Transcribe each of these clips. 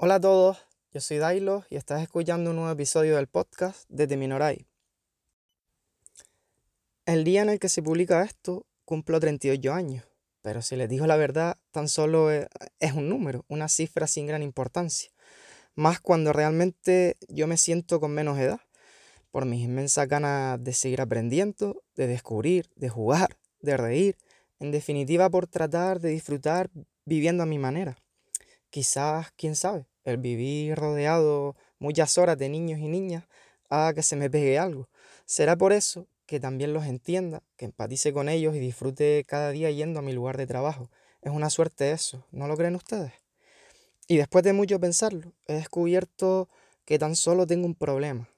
Hola a todos, yo soy Dailo y estás escuchando un nuevo episodio del podcast desde Minoray. El día en el que se publica esto cumplo 38 años, pero si les digo la verdad, tan solo es un número, una cifra sin gran importancia, más cuando realmente yo me siento con menos edad, por mis inmensas ganas de seguir aprendiendo, de descubrir, de jugar, de reír, en definitiva por tratar de disfrutar viviendo a mi manera. Quizás, quién sabe, el vivir rodeado muchas horas de niños y niñas haga que se me pegue algo. Será por eso que también los entienda, que empatice con ellos y disfrute cada día yendo a mi lugar de trabajo. Es una suerte eso, ¿no lo creen ustedes? Y después de mucho pensarlo, he descubierto que tan solo tengo un problema.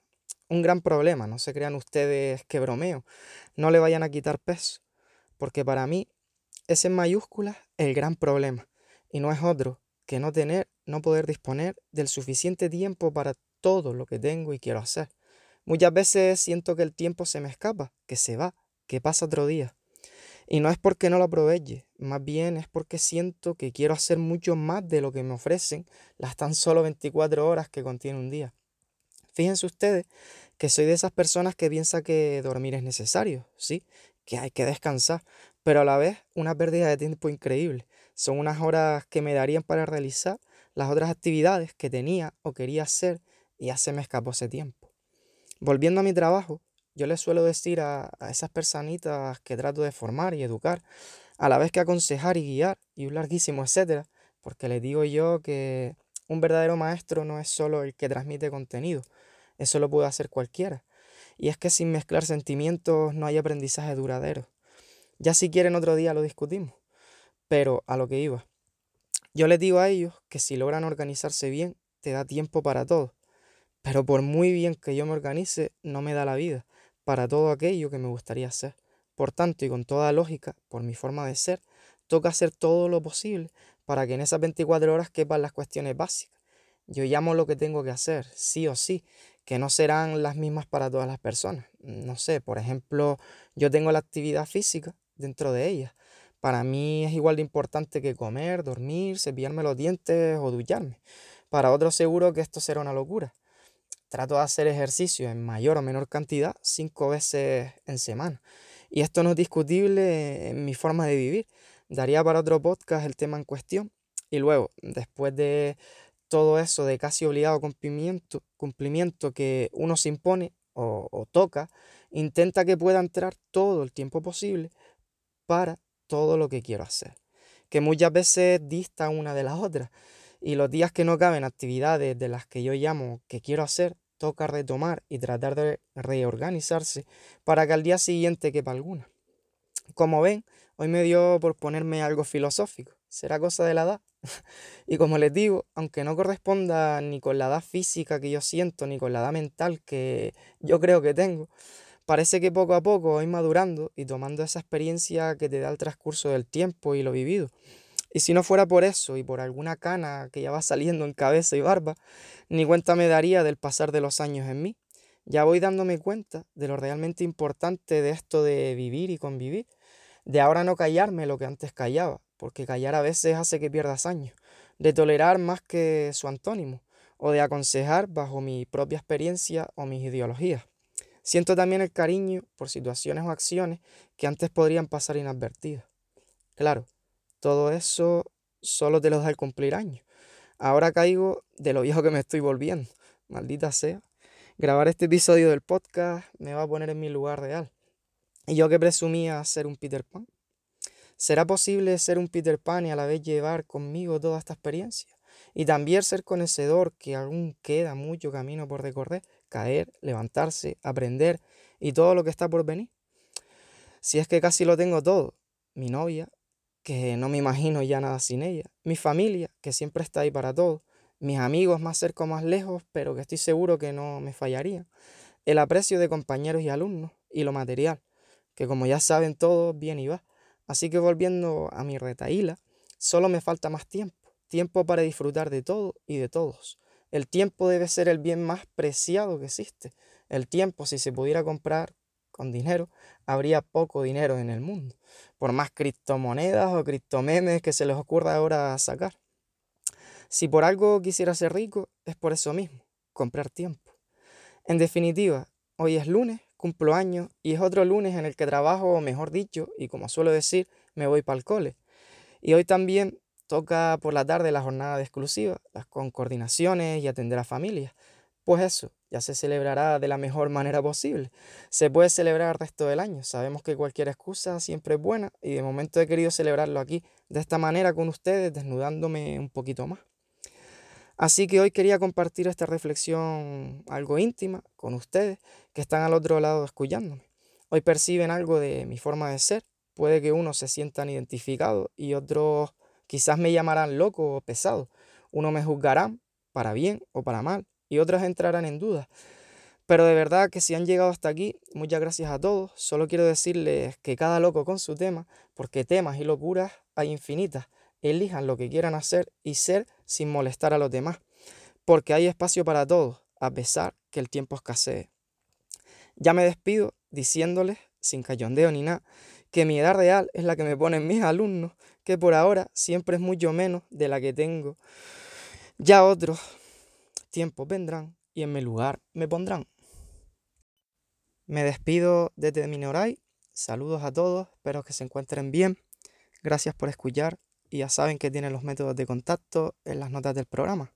Un gran problema, no se crean ustedes que bromeo. No le vayan a quitar peso, porque para mí es en mayúsculas el gran problema. Y no es otro que no tener, no poder disponer del suficiente tiempo para todo lo que tengo y quiero hacer. Muchas veces siento que el tiempo se me escapa, que se va, que pasa otro día. Y no es porque no lo aproveche, más bien es porque siento que quiero hacer mucho más de lo que me ofrecen las tan solo 24 horas que contiene un día. Fíjense ustedes que soy de esas personas que piensa que dormir es necesario, sí, que hay que descansar, pero a la vez una pérdida de tiempo increíble. Son unas horas que me darían para realizar las otras actividades que tenía o quería hacer y ya se me escapó ese tiempo. Volviendo a mi trabajo, yo les suelo decir a, esas personitas que trato de formar y educar, a la vez que aconsejar y guiar, y un larguísimo etcétera, porque les digo yo que un verdadero maestro no es solo el que transmite contenido, eso lo puede hacer cualquiera. Y es que sin mezclar sentimientos no hay aprendizaje duradero. Ya si quieren otro día lo discutimos, pero a lo que iba. Yo les digo a ellos que si logran organizarse bien, te da tiempo para todo. Pero por muy bien que yo me organice, no me da la vida para todo aquello que me gustaría hacer. Por tanto, y con toda lógica, por mi forma de ser, toca hacer todo lo posible para que en esas 24 horas quepan las cuestiones básicas. Yo llamo lo que tengo que hacer, sí o sí, que no serán las mismas para todas las personas. No sé, por ejemplo, yo tengo la actividad física dentro de ella. Para mí es igual de importante que comer, dormir, cepillarme los dientes o ducharme. Para otros seguro que esto será una locura. Trato de hacer ejercicio en mayor o menor cantidad cinco veces en semana. Y esto no es discutible en mi forma de vivir. Daría para otro podcast el tema en cuestión. Y luego, después de todo eso de casi obligado cumplimiento, cumplimiento que uno se impone o, o toca, intenta que pueda entrar todo el tiempo posible para todo lo que quiero hacer. Que muchas veces dista una de las otras. Y los días que no caben actividades de las que yo llamo que quiero hacer, toca retomar y tratar de reorganizarse para que al día siguiente quepa alguna. Como ven, hoy me dio por ponerme algo filosófico. Será cosa de la edad. y como les digo, aunque no corresponda ni con la edad física que yo siento, ni con la edad mental que yo creo que tengo, parece que poco a poco voy madurando y tomando esa experiencia que te da el transcurso del tiempo y lo vivido. Y si no fuera por eso y por alguna cana que ya va saliendo en cabeza y barba, ni cuenta me daría del pasar de los años en mí. Ya voy dándome cuenta de lo realmente importante de esto de vivir y convivir, de ahora no callarme lo que antes callaba, porque callar a veces hace que pierdas años, de tolerar más que su antónimo, o de aconsejar bajo mi propia experiencia o mis ideologías. Siento también el cariño por situaciones o acciones que antes podrían pasar inadvertidas. Claro, todo eso solo te lo da al cumplir años. Ahora caigo de lo viejo que me estoy volviendo. Maldita sea. Grabar este episodio del podcast me va a poner en mi lugar real. Y yo que presumía ser un Peter Pan. ¿Será posible ser un Peter Pan y a la vez llevar conmigo toda esta experiencia? Y también ser conocedor que aún queda mucho camino por recorrer, caer, levantarse, aprender y todo lo que está por venir. Si es que casi lo tengo todo, mi novia, que no me imagino ya nada sin ella, mi familia, que siempre está ahí para todo, mis amigos más cerca o más lejos, pero que estoy seguro que no me fallarían, el aprecio de compañeros y alumnos, y lo material, que como ya saben todos, bien y va. Así que volviendo a mi retaíla, solo me falta más tiempo, tiempo para disfrutar de todo y de todos. El tiempo debe ser el bien más preciado que existe, El tiempo, si se pudiera comprar con dinero, habría poco dinero en el mundo, por más criptomonedas o criptomemes que se les ocurra ahora sacar. Si por algo quisiera ser rico, es por eso mismo, comprar tiempo. En definitiva, hoy es lunes, cumplo años y es otro lunes en el que trabajo, o mejor dicho, y como suelo decir, me voy para el cole. Y hoy también toca por la tarde la jornada de exclusiva, las con coordinaciones y atender a familias. Pues eso, ya se celebrará de la mejor manera posible. Se puede celebrar el resto del año. Sabemos que cualquier excusa siempre es buena y de momento he querido celebrarlo aquí de esta manera con ustedes, desnudándome un poquito más. Así que hoy quería compartir esta reflexión algo íntima con ustedes que están al otro lado escuchándome. Hoy perciben algo de mi forma de ser. Puede que unos se sientan identificados y otros quizás me llamarán loco o pesado. Uno me juzgarán para bien o para mal y otros entrarán en duda. Pero de verdad que si han llegado hasta aquí, muchas gracias a todos. Solo quiero decirles que cada loco con su tema, porque temas y locuras hay infinitas. Elijan lo que quieran hacer y ser sin molestar a los demás, porque hay espacio para todos, a pesar que el tiempo escasee. Ya me despido diciéndoles, sin cayondeo ni nada, que mi edad real es la que me ponen mis alumnos, que por ahora siempre es mucho menos de la que tengo. Ya otros tiempos vendrán y en mi lugar me pondrán. Me despido desde Minoray. Saludos a todos, espero que se encuentren bien. Gracias por escuchar y ya saben que tienen los métodos de contacto en las notas del programa.